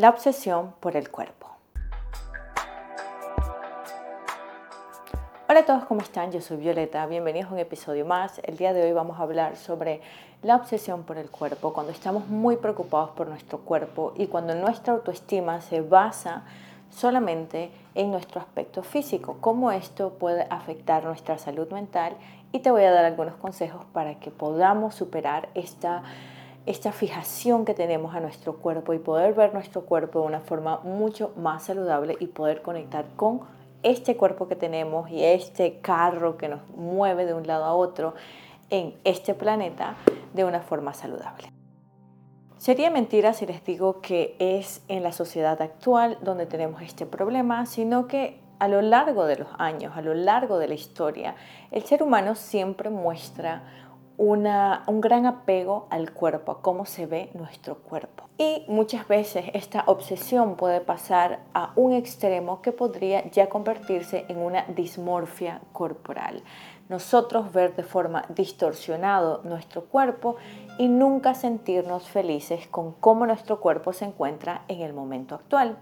La obsesión por el cuerpo. Hola a todos, ¿cómo están? Yo soy Violeta, bienvenidos a un episodio más. El día de hoy vamos a hablar sobre la obsesión por el cuerpo, cuando estamos muy preocupados por nuestro cuerpo y cuando nuestra autoestima se basa solamente en nuestro aspecto físico, cómo esto puede afectar nuestra salud mental y te voy a dar algunos consejos para que podamos superar esta esta fijación que tenemos a nuestro cuerpo y poder ver nuestro cuerpo de una forma mucho más saludable y poder conectar con este cuerpo que tenemos y este carro que nos mueve de un lado a otro en este planeta de una forma saludable. Sería mentira si les digo que es en la sociedad actual donde tenemos este problema, sino que a lo largo de los años, a lo largo de la historia, el ser humano siempre muestra un gran apego al cuerpo, a cómo se ve nuestro cuerpo. Y muchas veces esta obsesión puede pasar a un extremo que podría ya convertirse en una dismorfia corporal. Nosotros ver de forma distorsionado nuestro cuerpo y nunca sentirnos felices con cómo nuestro cuerpo se encuentra en el momento actual.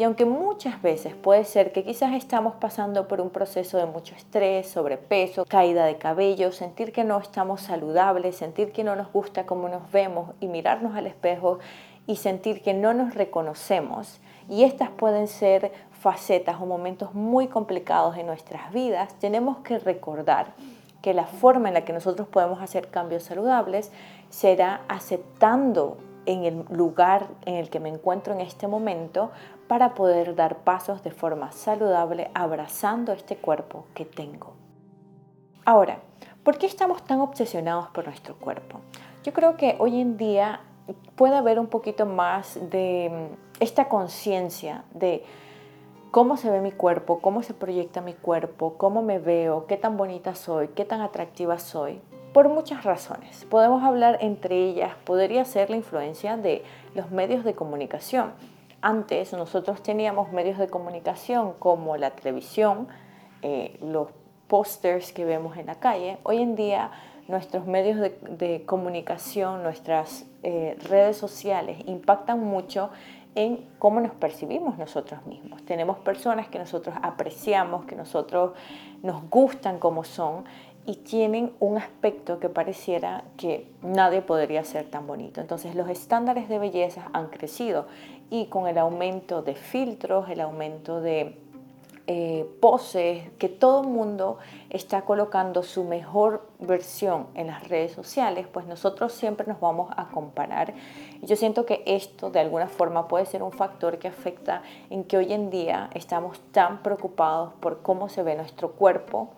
Y aunque muchas veces puede ser que quizás estamos pasando por un proceso de mucho estrés, sobrepeso, caída de cabello, sentir que no estamos saludables, sentir que no nos gusta cómo nos vemos y mirarnos al espejo y sentir que no nos reconocemos, y estas pueden ser facetas o momentos muy complicados en nuestras vidas, tenemos que recordar que la forma en la que nosotros podemos hacer cambios saludables será aceptando en el lugar en el que me encuentro en este momento para poder dar pasos de forma saludable abrazando este cuerpo que tengo. Ahora, ¿por qué estamos tan obsesionados por nuestro cuerpo? Yo creo que hoy en día puede haber un poquito más de mm, esta conciencia de cómo se ve mi cuerpo, cómo se proyecta mi cuerpo, cómo me veo, qué tan bonita soy, qué tan atractiva soy, por muchas razones. Podemos hablar entre ellas, podría ser la influencia de los medios de comunicación. Antes nosotros teníamos medios de comunicación como la televisión, eh, los pósters que vemos en la calle. Hoy en día nuestros medios de, comunicación, nuestras eh, redes sociales impactan mucho en cómo nos percibimos nosotros mismos. Tenemos personas que nosotros apreciamos, que nosotros nos gustan como son y tienen un aspecto que pareciera que nadie podría ser tan bonito. Entonces los estándares de belleza han crecido y con el aumento de filtros, el aumento de eh, poses, que todo el mundo está colocando su mejor versión en las redes sociales, pues nosotros siempre nos vamos a comparar. Y yo siento que esto de alguna forma puede ser un factor que afecta en que hoy en día estamos tan preocupados por cómo se ve nuestro cuerpo,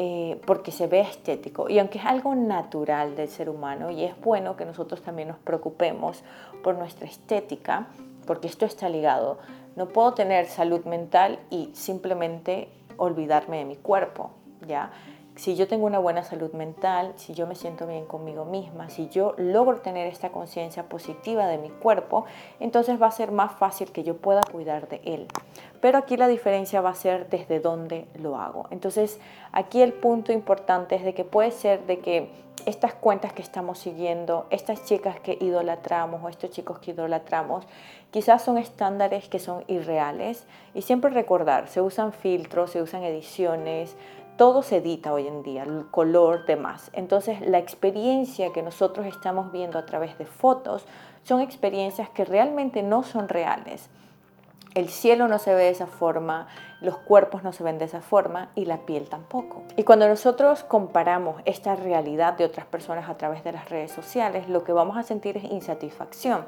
eh, porque se ve estético. Y aunque es algo natural del ser humano y es bueno que nosotros también nos preocupemos por nuestra estética, porque esto está ligado no puedo tener salud mental y simplemente olvidarme de mi cuerpo, ¿ya? Si yo tengo una buena salud mental, si yo me siento bien conmigo misma, si yo logro tener esta conciencia positiva de mi cuerpo, entonces va a ser más fácil que yo pueda cuidar de él. Pero aquí la diferencia va a ser desde dónde lo hago. Entonces, aquí el punto importante es de que puede ser de que estas cuentas que estamos siguiendo, estas chicas que idolatramos o estos chicos que idolatramos, quizás son estándares que son irreales. Y siempre recordar, se usan filtros, se usan ediciones, todo se edita hoy en día, el color, demás. Entonces, la experiencia que nosotros estamos viendo a través de fotos son experiencias que realmente no son reales. El cielo no se ve de esa forma, los cuerpos no se ven de esa forma y la piel tampoco. Y cuando nosotros comparamos esta realidad de otras personas a través de las redes sociales, lo que vamos a sentir es insatisfacción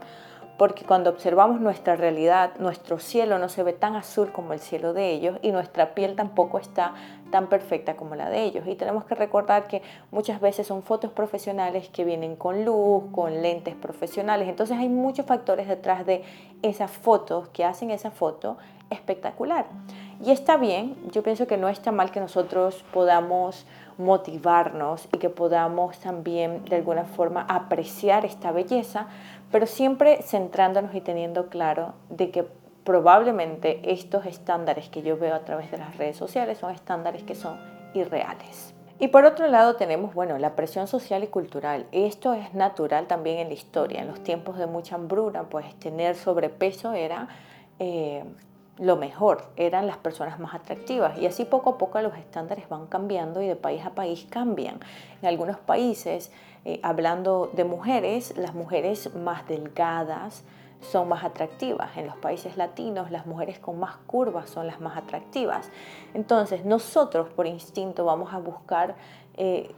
porque cuando observamos nuestra realidad, nuestro cielo no se ve tan azul como el cielo de ellos y nuestra piel tampoco está tan perfecta como la de ellos. Y tenemos que recordar que muchas veces son fotos profesionales que vienen con luz, con lentes profesionales. Entonces hay muchos factores detrás de esas fotos que hacen esa foto espectacular. Y está bien, yo pienso que no está mal que nosotros podamos motivarnos y que podamos también de alguna forma apreciar esta belleza, pero siempre centrándonos y teniendo claro de que probablemente estos estándares que yo veo a través de las redes sociales son estándares que son irreales. Y por otro lado tenemos, bueno, la presión social y cultural. Esto es natural también en la historia. En los tiempos de mucha hambruna, pues tener sobrepeso era eh, lo mejor, eran las personas más atractivas. Y así poco a poco los estándares van cambiando y de país a país cambian. En algunos países, eh, hablando de mujeres, las mujeres más delgadas, son más atractivas. En los países latinos las mujeres con más curvas son las más atractivas. Entonces nosotros por instinto vamos a buscar eh,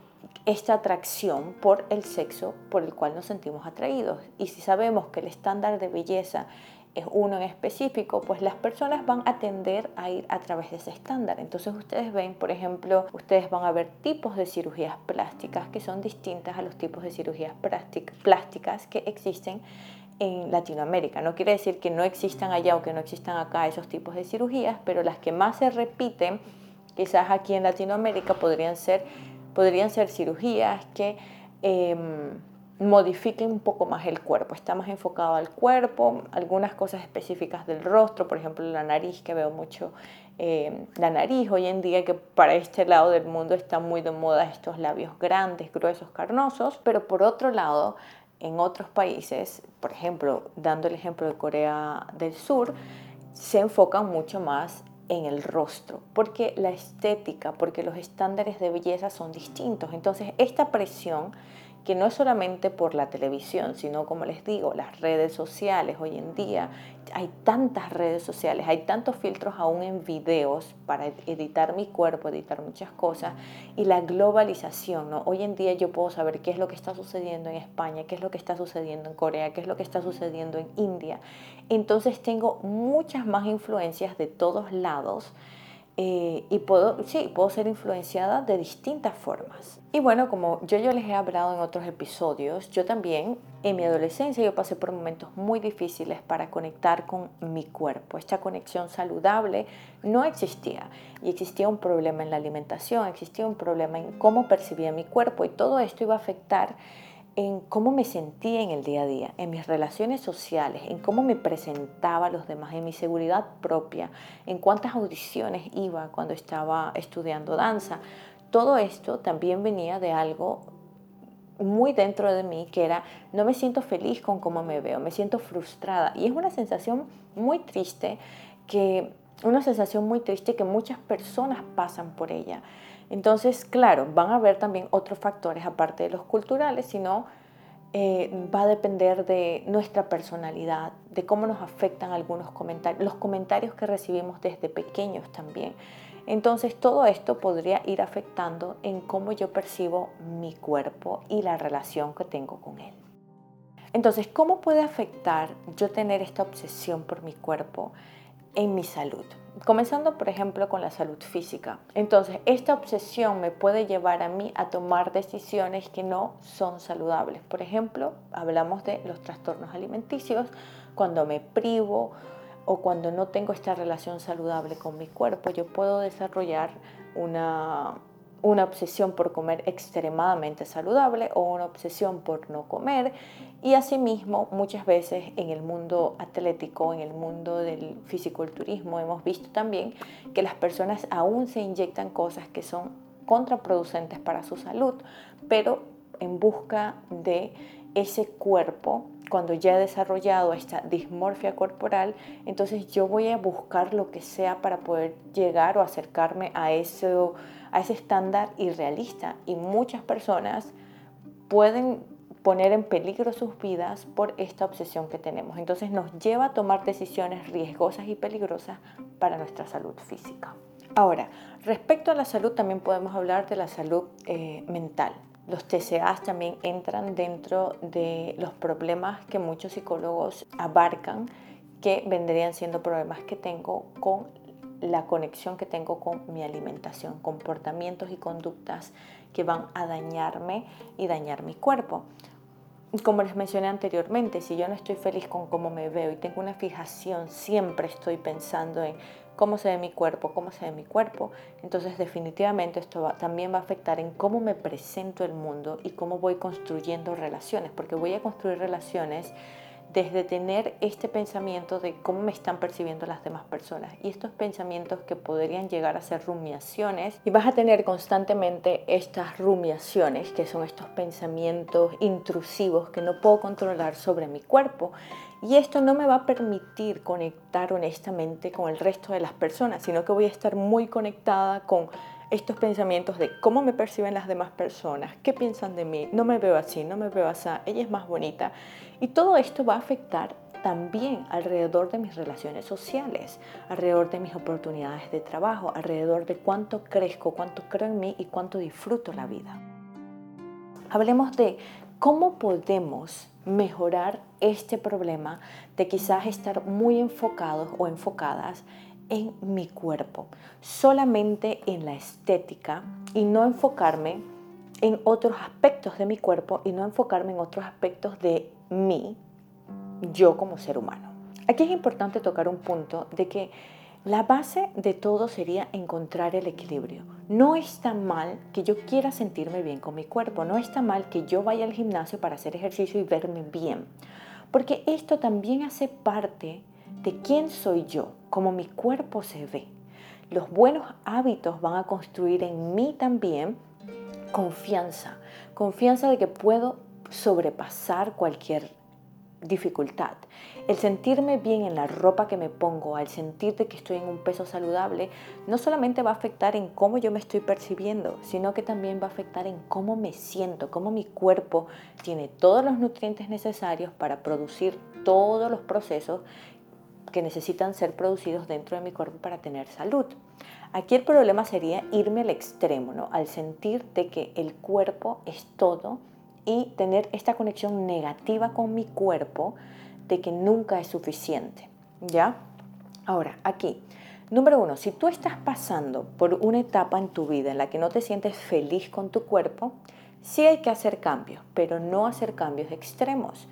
esta atracción por el sexo por el cual nos sentimos atraídos. Y si sabemos que el estándar de belleza es uno en específico, pues las personas van a tender a ir a través de ese estándar. Entonces ustedes ven, por ejemplo, ustedes van a ver tipos de cirugías plásticas que son distintas a los tipos de cirugías plásticas que existen en Latinoamérica. No quiere decir que no existan allá o que no existan acá esos tipos de cirugías, pero las que más se repiten, quizás aquí en Latinoamérica, podrían ser, podrían ser cirugías que em, modifiquen un poco más el cuerpo. Está más enfocado al cuerpo, algunas cosas específicas del rostro, por ejemplo la nariz, que veo mucho em, la nariz hoy en día, que para este lado del mundo está muy de moda estos labios grandes, gruesos, carnosos, pero por otro lado en otros países, por ejemplo, dando el ejemplo de Corea del Sur, se enfocan mucho más en el rostro, porque la estética, porque los estándares de belleza son distintos. Entonces, esta presión que no es solamente por la televisión, sino como les digo, las redes sociales hoy en día. Hay tantas redes sociales, hay tantos filtros aún en videos para editar mi cuerpo, editar muchas cosas y la globalización, ¿no? Hoy en día yo puedo saber qué es lo que está sucediendo en España, qué es lo que está sucediendo en Corea, qué es lo que está sucediendo en India. Entonces tengo muchas más influencias de todos lados eh, y puedo, sí, puedo ser influenciada de distintas formas. Y bueno, como yo, yo les he hablado en otros episodios, yo también en mi adolescencia yo pasé por momentos muy difíciles para conectar con mi cuerpo. Esta conexión saludable no existía y existía un problema en la alimentación, existía un problema en cómo percibía mi cuerpo y todo esto iba a afectar en cómo me sentía en el día a día, en mis relaciones sociales, en cómo me presentaba a los demás, en mi seguridad propia, en cuántas audiciones iba cuando estaba estudiando danza. Todo esto también venía de algo muy dentro de mí que era no me siento feliz con cómo me veo, me siento frustrada y es una sensación muy triste que una sensación muy triste que muchas personas pasan por ella. Entonces, claro, van a haber también otros factores aparte de los culturales, sino eh, va a depender de nuestra personalidad, de cómo nos afectan algunos comentarios, los comentarios que recibimos desde pequeños también. Entonces todo esto podría ir afectando en cómo yo percibo mi cuerpo y la relación que tengo con él. Entonces, ¿cómo puede afectar yo tener esta obsesión por mi cuerpo en mi salud? Comenzando, por ejemplo, con la salud física. Entonces, esta obsesión me puede llevar a mí a tomar decisiones que no son saludables. Por ejemplo, hablamos de los trastornos alimenticios, cuando me privo o cuando no tengo esta relación saludable con mi cuerpo, yo puedo desarrollar una una obsesión por comer extremadamente saludable o una obsesión por no comer. Y asimismo, muchas veces en el mundo atlético, en el mundo del fisiculturismo, hemos visto también que las personas aún se inyectan cosas que son contraproducentes para su salud, pero en busca de ese cuerpo, cuando ya he desarrollado esta dismorfia corporal, entonces yo voy a buscar lo que sea para poder llegar o acercarme a eso a ese estándar irrealista y muchas personas pueden poner en peligro sus vidas por esta obsesión que tenemos. Entonces nos lleva a tomar decisiones riesgosas y peligrosas para nuestra salud física. Ahora, respecto a la salud también podemos hablar de la salud eh, mental. Los TCAs también entran dentro de los problemas que muchos psicólogos abarcan que vendrían siendo problemas que tengo con la conexión que tengo con mi alimentación, comportamientos y conductas que van a dañarme y dañar mi cuerpo. Como les mencioné anteriormente, si yo no estoy feliz con cómo me veo y tengo una fijación, siempre estoy pensando en cómo se ve mi cuerpo, cómo se ve mi cuerpo, entonces definitivamente esto también va a afectar en cómo me presento el mundo y cómo voy construyendo relaciones, porque voy a construir relaciones desde tener este pensamiento de cómo me están percibiendo las demás personas. Y estos pensamientos que podrían llegar a ser rumiaciones y vas a tener constantemente estas rumiaciones que son estos pensamientos intrusivos que no puedo controlar sobre mi cuerpo y esto no me va a permitir conectar honestamente con el resto de las personas, sino que voy a estar muy conectada con estos pensamientos de cómo me perciben las demás personas, qué piensan de mí, no me veo así, no me veo así, ella es más bonita. Y todo esto va a afectar también alrededor de mis relaciones sociales, alrededor de mis oportunidades de trabajo, alrededor de cuánto crezco, cuánto creo en mí y cuánto disfruto la vida. Hablemos de cómo podemos mejorar este problema de quizás estar muy enfocados o enfocadas en mi cuerpo, solamente en la estética y no enfocarme en otros aspectos de mi cuerpo y no enfocarme en otros aspectos de mí, yo como ser humano. Aquí es importante tocar un punto de que la base de todo sería encontrar el equilibrio. No está mal que yo quiera sentirme bien con mi cuerpo, no está mal que yo vaya al gimnasio para hacer ejercicio y verme bien, porque esto también hace parte de quién soy yo, cómo mi cuerpo se ve. Los buenos hábitos van a construir en mí también confianza, confianza de que puedo sobrepasar cualquier dificultad. El sentirme bien en la ropa que me pongo, al sentirte que estoy en un peso saludable, no solamente va a afectar en cómo yo me estoy percibiendo, sino que también va a afectar en cómo me siento, cómo mi cuerpo tiene todos los nutrientes necesarios para producir todos los procesos que necesitan ser producidos dentro de mi cuerpo para tener salud. Aquí el problema sería irme al extremo, ¿no? al sentir de que el cuerpo es todo y tener esta conexión negativa con mi cuerpo de que nunca es suficiente. ¿Ya? Ahora, aquí, número uno, si tú estás pasando por una etapa en tu vida en la que no te sientes feliz con tu cuerpo, sí hay que hacer cambios, pero no hacer cambios extremos.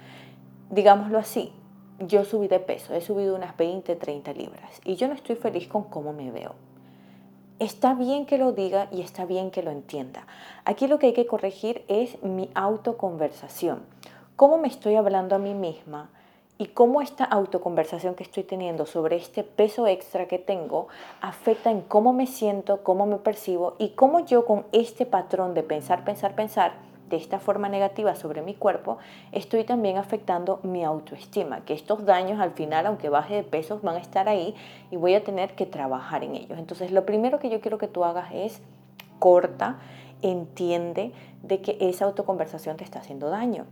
Digámoslo así, yo subí de peso, he subido unas 20, 30 libras y yo no estoy feliz con cómo me veo. Está bien que lo diga y está bien que lo entienda. Aquí lo que hay que corregir es mi autoconversación. ¿Cómo me estoy hablando a mí misma? Y cómo esta autoconversación que estoy teniendo sobre este peso extra que tengo afecta en cómo me siento, cómo me percibo y cómo yo con este patrón de pensar, pensar, pensar, de esta forma negativa sobre mi cuerpo, estoy también afectando mi autoestima, que estos daños al final, aunque baje de peso, van a estar ahí y voy a tener que trabajar en ellos. Entonces, lo primero que yo quiero que tú hagas es corta, entiende de que esa autoconversación te está haciendo daño.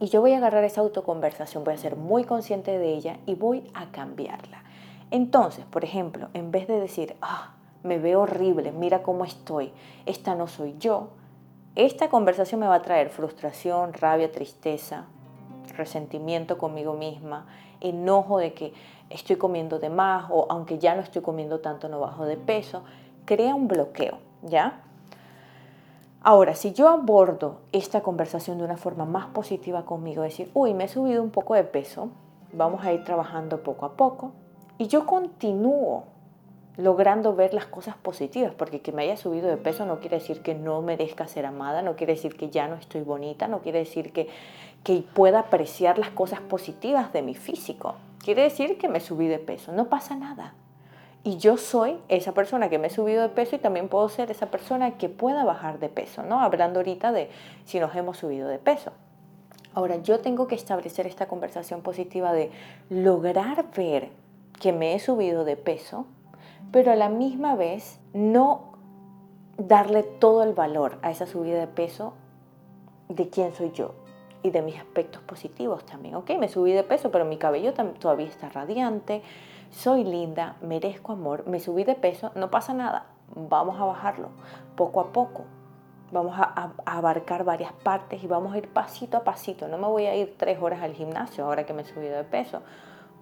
Y yo voy a agarrar esa autoconversación, voy a ser muy consciente de ella y voy a cambiarla. Entonces, por ejemplo, en vez de decir, ah, me veo horrible, mira cómo estoy, esta no soy yo, esta conversación me va a traer frustración, rabia, tristeza, resentimiento conmigo misma, enojo de que estoy comiendo de más o aunque ya no estoy comiendo tanto no bajo de peso, crea un bloqueo, ¿ya? Ahora, si yo abordo esta conversación de una forma más positiva conmigo, decir, uy, me he subido un poco de peso, vamos a ir trabajando poco a poco, y yo continúo logrando ver las cosas positivas, porque que me haya subido de peso no quiere decir que no merezca ser amada, no quiere decir que ya no estoy bonita, no quiere decir que, que pueda apreciar las cosas positivas de mi físico. Quiere decir que me subí de peso, no pasa nada. Y yo soy esa persona que me he subido de peso y también puedo ser esa persona que pueda bajar de peso, ¿no? Hablando ahorita de si nos hemos subido de peso. Ahora, yo tengo que establecer esta conversación positiva de lograr ver que me he subido de peso pero a la misma vez no darle todo el valor a esa subida de peso de quién soy yo y de mis aspectos positivos también. Ok, me subí de peso, pero mi cabello todavía está radiante, soy linda, merezco amor, me subí de peso, no pasa nada, vamos a bajarlo poco a poco. Vamos a, abarcar varias partes y vamos a ir pasito a pasito. No me voy a ir tres horas al gimnasio ahora que me he subido de peso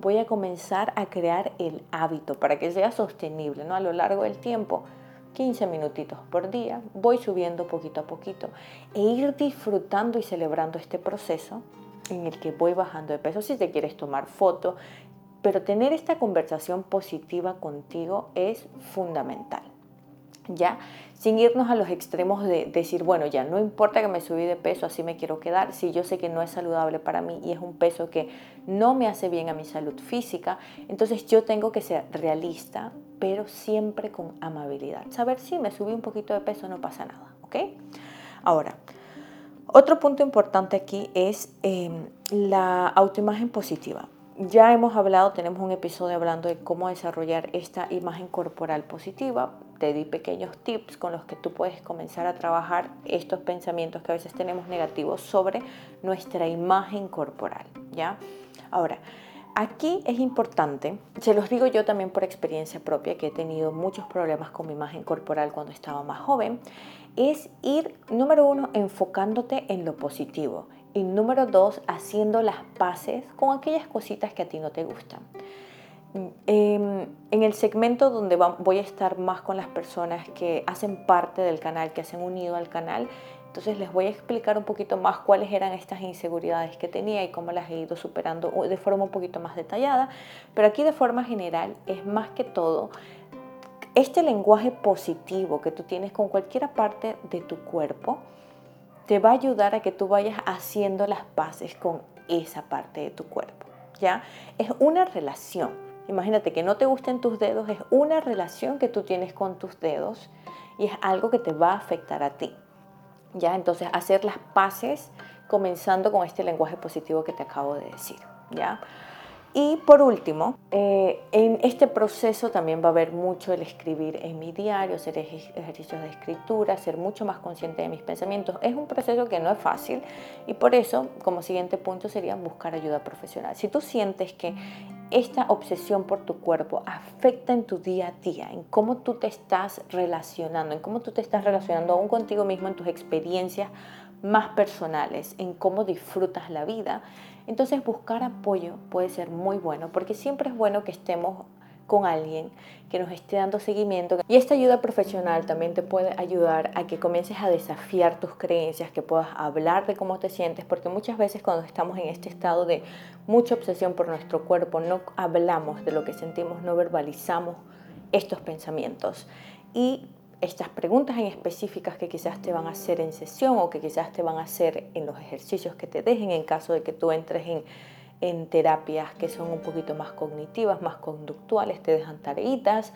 voy a comenzar a crear el hábito para que sea sostenible ¿no? a lo largo del tiempo. 15 minutitos por día, voy subiendo poquito a poquito e ir disfrutando y celebrando este proceso en el que voy bajando de peso si te quieres tomar foto, pero tener esta conversación positiva contigo es fundamental. ¿Ya? Sin irnos a los extremos de decir, bueno, ya no importa que me subí de peso, así me quiero quedar, si yo sé que no es saludable para mí y es un peso que no me hace bien a mi salud física, entonces yo tengo que ser realista, pero siempre con amabilidad. Saber si me subí un poquito de peso no pasa nada, ¿ok? Ahora, otro punto importante aquí es em, la autoimagen positiva. Ya hemos hablado, tenemos un episodio hablando de cómo desarrollar esta imagen corporal positiva. Te di pequeños tips con los que tú puedes comenzar a trabajar estos pensamientos que a veces tenemos negativos sobre nuestra imagen corporal, ¿ya? Ahora, aquí es importante, se los digo yo también por experiencia propia, que he tenido muchos problemas con mi imagen corporal cuando estaba más joven, es ir, número uno, enfocándote en lo positivo y número dos, haciendo las paces con aquellas cositas que a ti no te gustan. Em, en el segmento donde voy a estar más con las personas que hacen parte del canal, que se han unido al canal, entonces les voy a explicar un poquito más cuáles eran estas inseguridades que tenía y cómo las he ido superando de forma un poquito más detallada. Pero aquí de forma general es más que todo este lenguaje positivo que tú tienes con cualquier parte de tu cuerpo te va a ayudar a que tú vayas haciendo las paces con esa parte de tu cuerpo. ¿Ya? Es una relación. Imagínate que no te gusten tus dedos, es una relación que tú tienes con tus dedos y es algo que te va a afectar a ti. ¿Ya? Entonces, hacer las paces comenzando con este lenguaje positivo que te acabo de decir. ¿Ya? Y por último, eh, en este proceso también va a haber mucho el escribir en mi diario, hacer ejercicios de escritura, ser mucho más consciente de mis pensamientos. Es un proceso que no es fácil y por eso, como siguiente punto, sería buscar ayuda profesional. Si tú sientes que esta obsesión por tu cuerpo afecta en tu día a día, en cómo tú te estás relacionando, en cómo tú te estás relacionando aún contigo mismo, en tus experiencias más personales, en cómo disfrutas la vida, entonces buscar apoyo puede ser muy bueno porque siempre es bueno que estemos con alguien que nos esté dando seguimiento. Y esta ayuda profesional también te puede ayudar a que comiences a desafiar tus creencias, que puedas hablar de cómo te sientes, porque muchas veces cuando estamos en este estado de mucha obsesión por nuestro cuerpo, no hablamos de lo que sentimos, no verbalizamos estos pensamientos. Y estas preguntas en específicas que quizás te van a hacer en sesión o que quizás te van a hacer en los ejercicios que te dejen en caso de que tú entres en, en terapias que son un poquito más cognitivas, más conductuales, te dejan tareitas.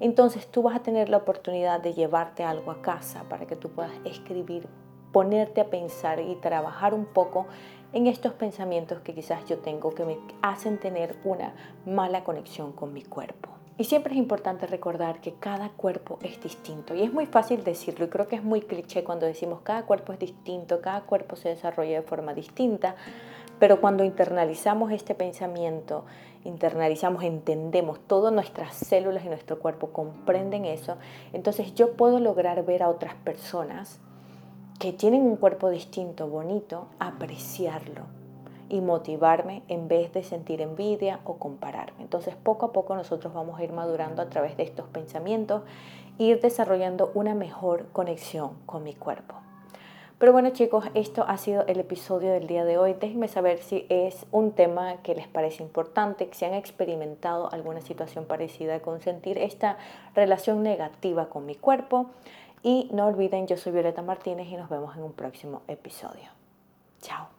Entonces tú vas a tener la oportunidad de llevarte algo a casa para que tú puedas escribir, ponerte a pensar y trabajar un poco en estos pensamientos que quizás yo tengo que me hacen tener una mala conexión con mi cuerpo. Y siempre es importante recordar que cada cuerpo es distinto. Y es muy fácil decirlo y creo que es muy cliché cuando decimos cada cuerpo es distinto, cada cuerpo se desarrolla de forma distinta. Pero cuando internalizamos este pensamiento, internalizamos, entendemos, todas nuestras células y nuestro cuerpo comprenden eso, entonces yo puedo lograr ver a otras personas que tienen un cuerpo distinto, bonito, apreciarlo y motivarme en vez de sentir envidia o compararme. Entonces poco a poco nosotros vamos a ir madurando a través de estos pensamientos, ir desarrollando una mejor conexión con mi cuerpo. Pero bueno chicos, esto ha sido el episodio del día de hoy. Déjenme saber si es un tema que les parece importante, si han experimentado alguna situación parecida con sentir esta relación negativa con mi cuerpo. Y no olviden, yo soy Violeta Martínez y nos vemos en un próximo episodio. Chao.